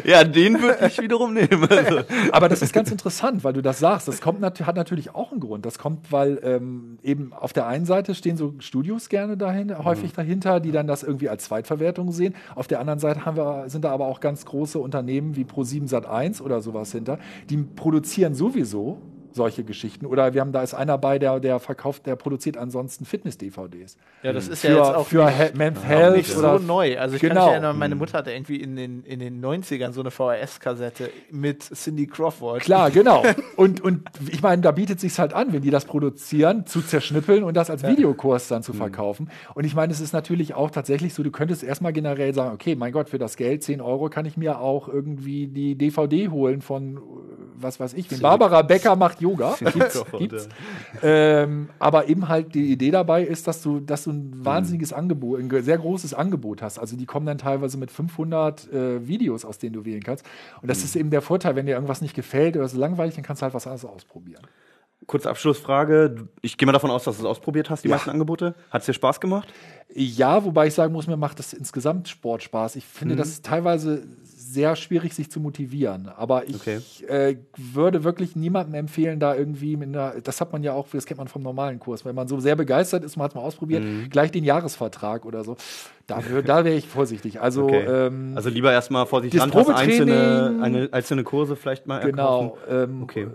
Ja, den würde ich wiederum nehmen. Also, Aber das ist ganz interessant, weil du das sagst. Das kommt nat hat natürlich auch einen Grund. Das kommt, weil ähm, eben auf der einen Seite stehen so Studios gerne dahin, häufig dahinter, die dann das irgendwie als Zweitverwertung sehen. Auf der anderen Seite haben wir, sind da aber auch ganz große Unternehmen wie Pro7 Sat1 oder sowas hinter, die produzieren sowieso solche Geschichten. Oder wir haben da ist einer bei, der, der verkauft, der produziert ansonsten Fitness-DVDs. Ja, das ist Für, ja jetzt auch für nicht, Men's auch Health nicht oder so neu. Also ich kann Genau. mich erinnern, meine Mutter hatte irgendwie in den, in den 90ern so eine VHS-Kassette mit Cindy Crawford. Klar, genau. Und, und ich meine, da bietet sich halt an, wenn die das produzieren, zu zerschnippeln und das als Videokurs dann zu verkaufen. Und ich meine, es ist natürlich auch tatsächlich so, du könntest erstmal generell sagen, okay, mein Gott, für das Geld, 10 Euro, kann ich mir auch irgendwie die DVD holen von, äh, was weiß ich, Barbara Becker macht Yoga. Gibt's, gibt's. Ähm, aber eben halt die Idee dabei ist, dass du, dass du ein wahnsinniges Angebot, ein sehr großes Angebot hast. Also die kommen dann teilweise mit 500 äh, Videos, aus denen du wählen kannst. Und das ist eben der Vorteil, wenn dir irgendwas nicht gefällt oder so langweilig, dann kannst du halt was anderes ausprobieren. kurze Abschlussfrage. Ich gehe mal davon aus, dass du es ausprobiert hast, die Ja. meisten Angebote. Hat es dir Spaß gemacht? Ja, wobei ich sagen muss, mir macht das insgesamt Sport Spaß. Ich finde das ist teilweise sehr schwierig, sich zu motivieren. Aber ich Okay. äh, würde wirklich niemandem empfehlen, da irgendwie mit einer, das hat man ja auch, das kennt man vom normalen Kurs, wenn man so sehr begeistert ist, man hat es mal ausprobiert, gleich den Jahresvertrag oder so. Da, da wäre ich vorsichtig. Also, Okay. ähm, Also lieber erstmal vorsichtig rantasten, einzelne, eine, einzelne Kurse vielleicht mal genau. Ähm, Okay.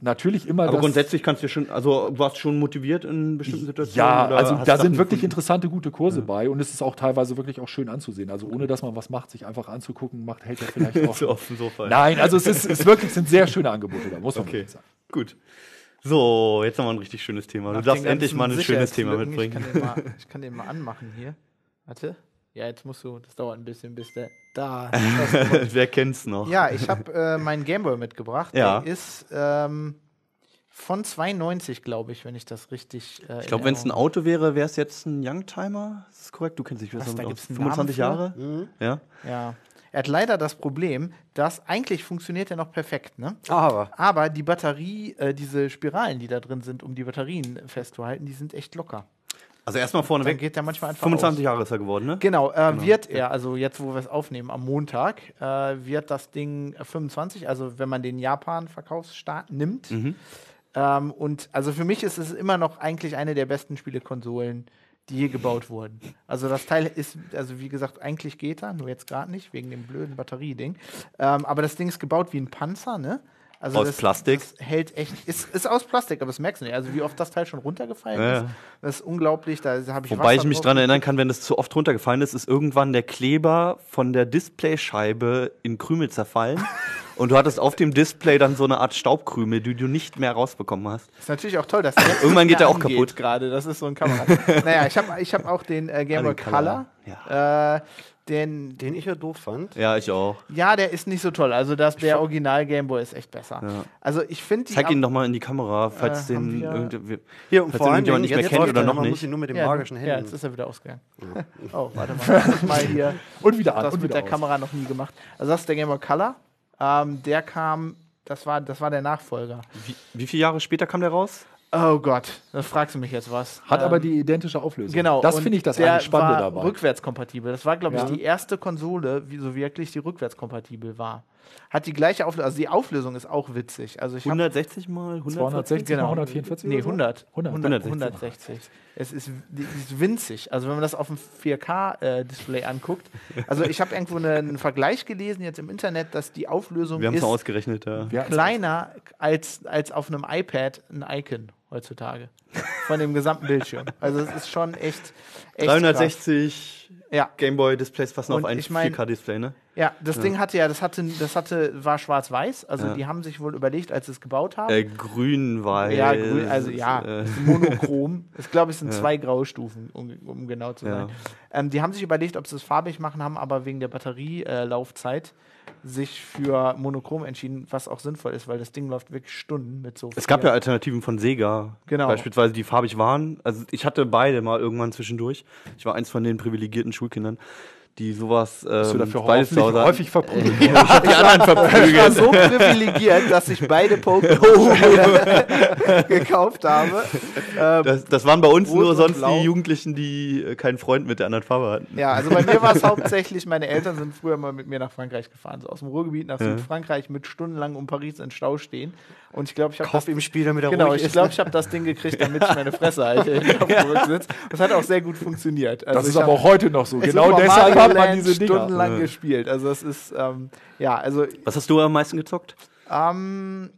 Natürlich immer Aber grundsätzlich kannst du schon, also du warst schon motiviert in bestimmten Situationen? Ja, also da sind wirklich gefunden? interessante, gute Kurse bei und es ist auch teilweise wirklich auch schön anzusehen. Also ohne dass man was macht, sich einfach anzugucken, macht, hält ja vielleicht auch. so auf dem Sofa. Nein, also es ist, es ist wirklich, es sind sehr schöne Angebote da, muss man Okay, sagen. gut. So, jetzt haben wir ein richtig schönes Thema. Du Nach darfst den endlich mal ein schönes Thema mitbringen. Ich kann, den mal, ich kann den mal anmachen hier. Warte. Ja, jetzt musst du, das dauert ein bisschen, bis der. Da. Wer kennt's noch? ja, ich habe äh, meinen Gameboy mitgebracht. Ja. Der ist ähm, von 92, glaube ich, wenn ich das richtig. Äh, Ich glaube, wenn es ein Auto wäre, wäre es jetzt ein Youngtimer. Ist das korrekt? Du kennst dich besser Was, da gibt's aus. einen 25 Namen Jahre? Ja. Ja. Er hat leider das Problem, dass eigentlich funktioniert er noch perfekt, ne? Aber. Aber die Batterie, äh, diese Spiralen, die da drin sind, um die Batterien festzuhalten, die sind echt locker. Also erstmal Dann vorneweg. geht der manchmal einfach 25 aus. Jahre ist er geworden, ne? Genau, äh, wird er, also jetzt, wo wir es aufnehmen, am Montag, äh, wird das Ding äh, 25, also wenn man den Japan-Verkaufsstart nimmt. Mhm. Ähm, und also für mich ist es immer noch eigentlich eine der besten Spielekonsolen, die je gebaut wurden. Also das Teil ist, also wie gesagt, eigentlich geht er, nur jetzt gerade nicht, wegen dem blöden Batterieding. Ähm, aber das Ding ist gebaut wie ein Panzer, ne? Also Aus das, Plastik? Das hält echt, ist, ist aus Plastik, aber das merkst du nicht. Also wie oft das Teil schon runtergefallen Ja, ist, das ist unglaublich. Da habe ich Wobei ich Wasser mich drauf dran erinnern kann, wenn es zu oft runtergefallen ist, ist irgendwann der Kleber von der Displayscheibe in Krümel zerfallen. und du hattest auf dem Display dann so eine Art Staubkrümel, die du nicht mehr rausbekommen hast. Ist natürlich auch toll, dass der Irgendwann geht der auch kaputt. Gerade, das ist so ein Kamera. naja, ich habe ich hab auch den äh, Game Ah, Boy den Color. Color, Äh, den, Den ich ja doof fand. Ja, ich auch. ja, der ist nicht so toll. Also das, der Original Game Boy ist echt besser. Ja. Also ich finde die. Zeig ihn am- doch mal in die Kamera, falls Äh, den wir- Hier, und Falls vor ihn allem, irgendjemand nicht mehr kennt oder er, noch man nicht. muss ihn nur mit den ja, magischen Ja, Händen. jetzt ist er wieder ausgegangen. oh, warte mal. Ich mal hier. Und wieder an, das und mit wieder der aus. Kamera noch nie gemacht. Also das ist der Game Boy Color. Ähm, der kam, das war, das war der Nachfolger. wie, wie viele Jahre später kam der raus? Oh Gott, da fragst du mich jetzt was. Hat aber Ähm, die identische Auflösung. Genau. Das finde ich das der eigentlich Spannende war dabei. Rückwärtskompatibel. Das war, glaube ich, Ja. die erste Konsole, wie so wirklich die rückwärtskompatibel war. Hat die gleiche Auflösung. Also die Auflösung ist auch witzig. Also ich hab- 160 mal 140? 260 Genau. mal 144? Nee, oder so? 100. 100. 100. 160. 160. Es ist, ist winzig. Also wenn man das auf dem 4K-Display anguckt. Also ich habe irgendwo eine, einen Vergleich gelesen jetzt im Internet, dass die Auflösung Wir ist ausgerechnet. Ja, kleiner als, als auf einem iPad ein Icon heutzutage. von dem gesamten Bildschirm. Also es ist schon echt, echt 360 Ja. Gameboy-Displays passen Und auf ein ich mein- 4K-Display, ne? Ja, das Ding hatte ja, das hatte, das hatte, war schwarz-weiß. Also Ja. die haben sich wohl überlegt, als sie es gebaut haben. Äh, grün, weiß. ja, grün, also ja, Äh, monochrom. Ich glaube, es sind Ja. zwei Graustufen, um, um genau zu Ja. sein. Ähm, die haben sich überlegt, ob sie es farbig machen, haben aber wegen der Batterielaufzeit äh, sich für monochrom entschieden, was auch sinnvoll ist, weil das Ding läuft wirklich Stunden mit so. es gab ja Alternativen von Sega, Genau. beispielsweise, die farbig waren. Also ich hatte beide mal irgendwann zwischendurch. Ich war eins von den privilegierten Schulkindern, die sowas ähm, Bist du dafür häufig, häufig verprügelt Ich hab die anderen Ich war verprügelt. so privilegiert, dass ich beide Pokémon gekauft habe. Ähm, Das, das waren bei uns nur sonst die Jugendlichen, die äh, keinen Freund mit der anderen Farbe hatten. Ja, also bei mir war es hauptsächlich, meine Eltern sind früher mal mit mir nach Frankreich gefahren, so aus dem Ruhrgebiet nach Ja. Südfrankreich mit stundenlang um Paris in Stau stehen. Und ich glaube, ich habe Kauf ihm Spiel, damit er Genau, ruhig ich glaube, ich habe das Ding gekriegt, damit ich meine Fresse halte. Das hat auch sehr gut funktioniert. Also Das ist aber auch heute noch so. Genau deshalb Mario hat man Land diese Dinger. stundenlang Ja. gespielt. Also es ist, ähm, ja, also Was hast du am meisten gezockt? ähm,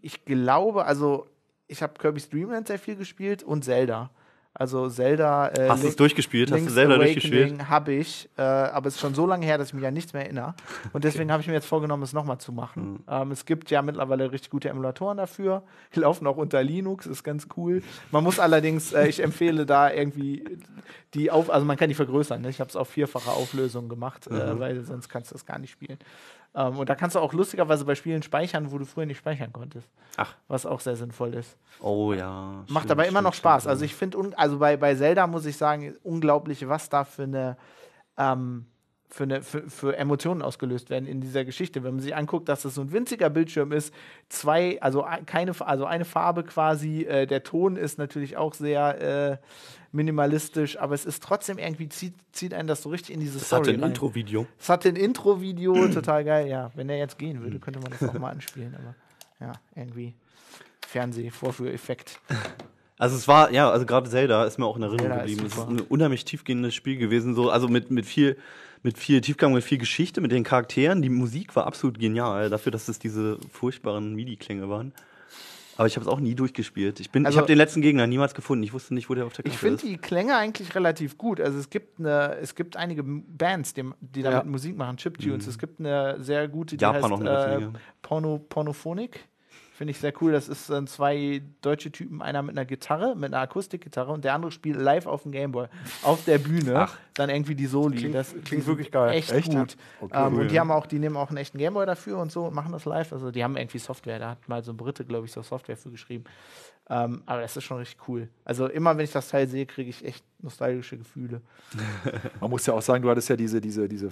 ich glaube, also ich habe Kirby's Dream Land sehr viel gespielt und Zelda. Also Zelda. Äh, Hast du es durchgespielt? Hast du Link's selber durchgespielt? Awakening habe ich, äh, aber es ist schon so lange her, dass ich mich an nichts mehr erinnere. Und deswegen habe ich mir jetzt vorgenommen, es nochmal zu machen. Mhm. Ähm, es gibt ja mittlerweile richtig gute Emulatoren dafür. Die laufen auch unter Linux, ist ganz cool. Man muss allerdings, äh, ich empfehle da irgendwie die auf, also man kann die vergrößern. Ne? Ich habe es auf vierfache Auflösung gemacht, äh, Mhm. weil sonst kannst du das gar nicht spielen. Ähm, und da kannst du auch lustigerweise bei Spielen speichern, wo du früher nicht speichern konntest. Ach. Was auch sehr sinnvoll ist. Oh ja. Macht stimmt, aber immer noch Spaß. stimmt. Also ich finde, also bei, bei Zelda muss ich sagen, unglaublich, was da für eine, ähm, für, eine für, für Emotionen ausgelöst werden in dieser Geschichte. Wenn man sich anguckt, dass das so ein winziger Bildschirm ist, zwei, also ein- keine, also eine Farbe quasi, äh, der Ton ist natürlich auch sehr äh, minimalistisch, aber es ist trotzdem irgendwie, zieht, zieht einen das so richtig in diese das Story hatte ein rein. Intro-Video. Es hatte ein Intro-Video, total geil. Ja, wenn er jetzt gehen würde, könnte man das auch mal anspielen, aber ja, irgendwie Fernseh-Vorführeffekt. Also es war, ja, also gerade Zelda ist mir auch in Erinnerung Zelda ist geblieben. Es ist ein unheimlich tiefgehendes Spiel gewesen, so, also mit, mit viel, mit viel Tiefgang, mit viel Geschichte, mit den Charakteren. Die Musik war absolut genial, dafür, dass es diese furchtbaren MIDI-Klänge waren. Aber ich habe es auch nie durchgespielt. Ich, bin, Also- ich habe den letzten Gegner niemals gefunden. Ich wusste nicht, wo der auf der Karte Ich finde ist. die Klänge eigentlich relativ gut. Also es gibt eine, es gibt einige Bands, die, die damit Ja. Musik machen, Chiptunes. Es gibt eine sehr gute, die Mhm. Japan heißt noch eine äh. Porno, Pornophonic. Finde ich sehr cool. Das ist äh, zwei deutsche Typen, einer mit einer Gitarre, mit einer Akustikgitarre und der andere spielt live auf dem Gameboy auf der Bühne. Ach. Dann irgendwie die Soli. Klingt- das klingt wirklich geil. Echt, Echt? gut. Okay, ähm, cool, und die haben auch, die nehmen auch einen echten Gameboy dafür und so und machen das live. Also die haben irgendwie Software. Da hat mal so ein Brite, glaube ich, so Software für geschrieben. Ähm, aber das ist schon richtig cool. Also immer, wenn ich das Teil sehe, kriege ich echt nostalgische Gefühle. Man muss ja auch sagen, du hattest ja diese, diese, diese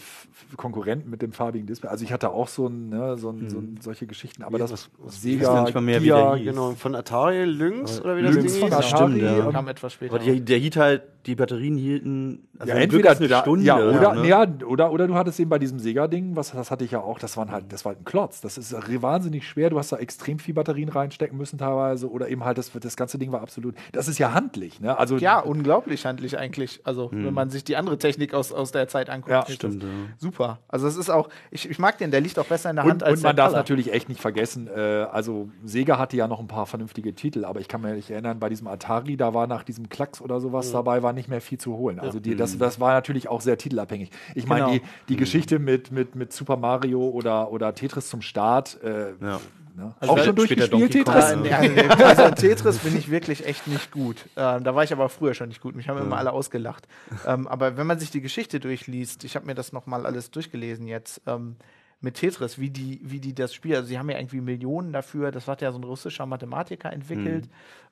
Konkurrenten mit dem farbigen Display. Also ich hatte auch so, ein, ne, so, ein, so ein, solche Geschichten, aber Wie, das was- Sega, nicht mal mehr, wie der hieß. Genau, von Atari Lynx oder wie das Lynx Ding von hieß. Atari. Stimmt, ja. und- Kam etwas später. Aber die, der hielt halt, die Batterien hielten also ja, entweder eine da, Stunde. ja, oder, ne? ja, oder, oder du hattest eben bei diesem Sega-Ding, was das hatte ich ja auch, das waren halt, das war halt ein Klotz. Das ist wahnsinnig schwer. Du hast da extrem viel Batterien reinstecken müssen teilweise. Oder eben halt, das, das ganze Ding war absolut. Das ist ja handlich, ne? Also ja, unglaublich handlich eigentlich. Also, wenn man sich die andere Technik aus, aus der Zeit anguckt. Ja, stimmt, ja. Super. Also, es ist auch, ich, ich mag den, der liegt auch besser in der Und, Hand als und man darf Color. natürlich echt nicht vergessen, äh, also Sega hatte ja noch ein paar vernünftige Titel, aber ich kann mich erinnern, bei diesem Atari, da war nach diesem Klacks oder sowas dabei, war nicht mehr viel zu holen. Also die, das, das war natürlich auch sehr titelabhängig. Ich meine, Genau. die, die Geschichte mit, mit, mit Super Mario oder, oder Tetris zum Start, äh, Ja. Ne? Also auch schon durchgespielt, Tetris? Äh, nee, also, nee, also Tetris bin ich wirklich echt nicht gut. Ähm, da war ich aber früher schon nicht gut. Mich haben immer alle ausgelacht. Ähm, aber wenn man sich die Geschichte durchliest, ich habe mir das nochmal alles durchgelesen jetzt, ähm, mit Tetris, wie die, wie die das Spiel, also sie haben ja irgendwie Millionen dafür, das hat ja so ein russischer Mathematiker entwickelt.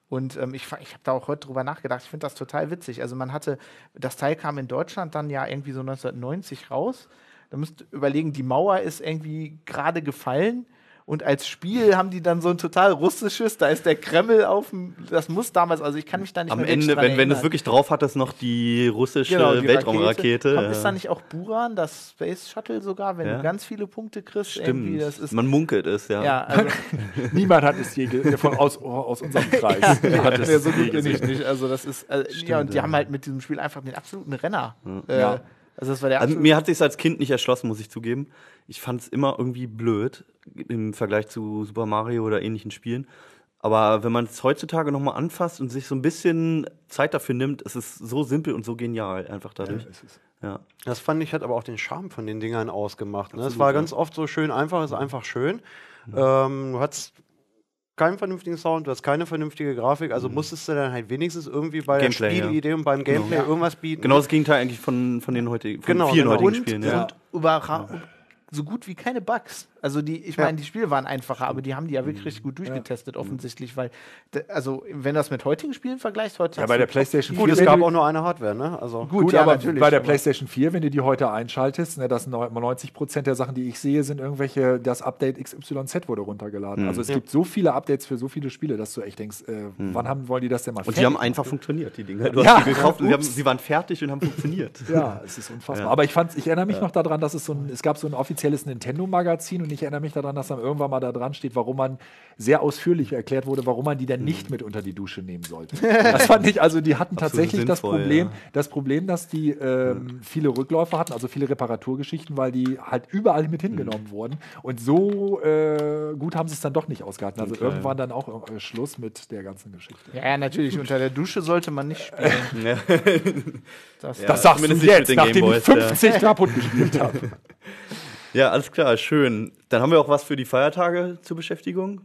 Und ähm, ich, ich habe da auch heute drüber nachgedacht. Ich finde das total witzig. Also man hatte, das Teil kam in Deutschland dann ja irgendwie so 1990 raus. Da müsst ihr überlegen, die Mauer ist irgendwie gerade gefallen. Und als Spiel haben die dann so ein total russisches, da ist der Kreml auf dem, das muss damals, also ich kann mich da nicht Am mehr Ende, wenn, wenn du es wirklich drauf hattest, noch die russische Genau, die Weltraumrakete. Kommt- ja. Ist da nicht auch Buran, das Space Shuttle sogar, wenn Ja. du ganz viele Punkte kriegst? Irgendwie, Stimmt. das ist, Man munkelt es, ja. ja, also, Niemand hat es je von, aus, aus unserem Kreis. hat es ja, so gut bin ich nicht. Also das ist, äh, ja, und die ja. haben halt mit diesem Spiel einfach den absoluten Renner. Äh, Ja. Also das war der Also mir hat sich als Kind nicht erschlossen, muss ich zugeben. Ich fand es immer irgendwie blöd im Vergleich zu Super Mario oder ähnlichen Spielen. Aber wenn man es heutzutage nochmal anfasst und sich so ein bisschen Zeit dafür nimmt, ist es so simpel und so genial einfach dadurch. Ja. Das fand ich, hat aber auch den Charme von den Dingern ausgemacht. Ne? Es war ganz oft so schön einfach, ist einfach schön. Ähm, du hattest keinen vernünftigen Sound, du hast keine vernünftige Grafik, also musstest du dann halt wenigstens irgendwie bei Gameplay, der Spielidee und beim Gameplay irgendwas bieten. Genau das Gegenteil eigentlich von, von den heutigen, von Genau, vielen genau. heutigen und, Spielen. Ja. und überra- so gut wie keine Bugs. Also die, ich Ja. meine, die Spiele waren einfacher, aber die haben die ja Mhm. wirklich richtig gut durchgetestet, offensichtlich, weil, also wenn du das mit heutigen Spielen vergleichst, heute Ja, bei der PlayStation Gut, 4. es wenn gab auch nur eine Hardware, ne? Also Gut, Gut, ja, aber natürlich, bei der aber- PlayStation 4, wenn du die heute einschaltest, ne, das 90 Prozent der Sachen, die ich sehe, sind irgendwelche, das Update XYZ wurde runtergeladen. Also es gibt so viele Updates für so viele Spiele, dass du echt denkst, äh, wann haben, wollen die das denn mal Und die haben einfach funktioniert, die Dinge. Du Ja. hast die gekauft und sie, haben, sie waren fertig und haben funktioniert. Ja, es ist unfassbar. Aber ich fand, ich erinnere mich noch daran, dass es so ein, es gab so ein offizielles Nintendo-Magazin und ich erinnere mich daran, dass dann irgendwann mal da dran steht, warum man sehr ausführlich erklärt wurde, warum man die dann nicht mit unter die Dusche nehmen sollte. Das fand ich, also die hatten tatsächlich das sinnvoll, Problem, ja. das Problem, dass die ähm, viele Rückläufe hatten, also viele Reparaturgeschichten, weil die halt überall mit hingenommen wurden. Und so äh, gut haben sie es dann doch nicht ausgehalten. Also Klar, irgendwann dann auch äh, Schluss mit der ganzen Geschichte. Ja, ja, natürlich, unter der Dusche sollte man nicht spielen. Das, Ja. Das sagst du jetzt, nachdem ich Gameboys, ja. 50 kaputt gespielt habe. Ja, alles klar, schön. Dann haben wir auch was für die Feiertage zur Beschäftigung.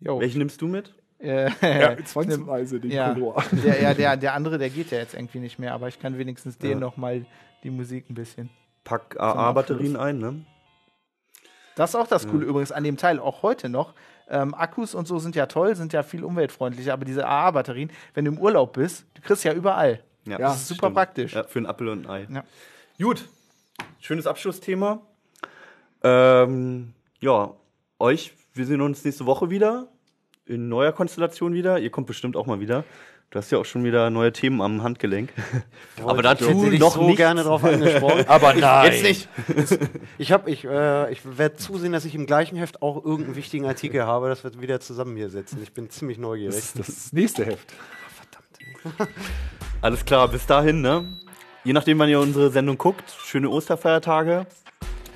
Jo. Welchen nimmst du mit? Äh, Ja, zwangsweise den ja, Color. der, ja der, der andere, der geht ja jetzt irgendwie nicht mehr, aber ich kann wenigstens Ja. den noch mal die Musik ein bisschen. Pack AA-Batterien ein, ne? Das ist auch das Coole übrigens an dem Teil, auch heute noch. Ähm, Akkus und so sind ja toll, sind ja viel umweltfreundlicher, aber diese AA-Batterien, wenn du im Urlaub bist, du kriegst ja überall. Ja, das ist super praktisch. Ja, für einen Apfel und ein Ei. Ja. Gut, schönes Abschlussthema. Ähm, ja, euch, wir sehen uns nächste Woche wieder. In neuer Konstellation wieder. Ihr kommt bestimmt auch mal wieder. Du hast ja auch schon wieder neue Themen am Handgelenk. Aber dazu Hätte ich noch so nicht. gerne drauf angesprochen. Aber nein. Jetzt nicht. Ich, hab, ich, äh, ich werde zusehen, dass ich im gleichen Heft auch irgendeinen wichtigen Artikel habe, dass wir wieder zusammen hier sitzen. Ich bin ziemlich neugierig. Das, das ist das nächste Heft. Alles klar, bis dahin, ne? Je nachdem, wann ihr unsere Sendung guckt, schöne Osterfeiertage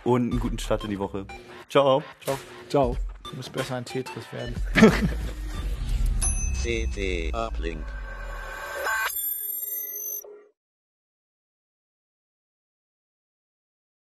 und einen guten Start in die Woche. Ciao. Ciao. Ciao. Du musst besser ein Tetris werden. CT Uplink.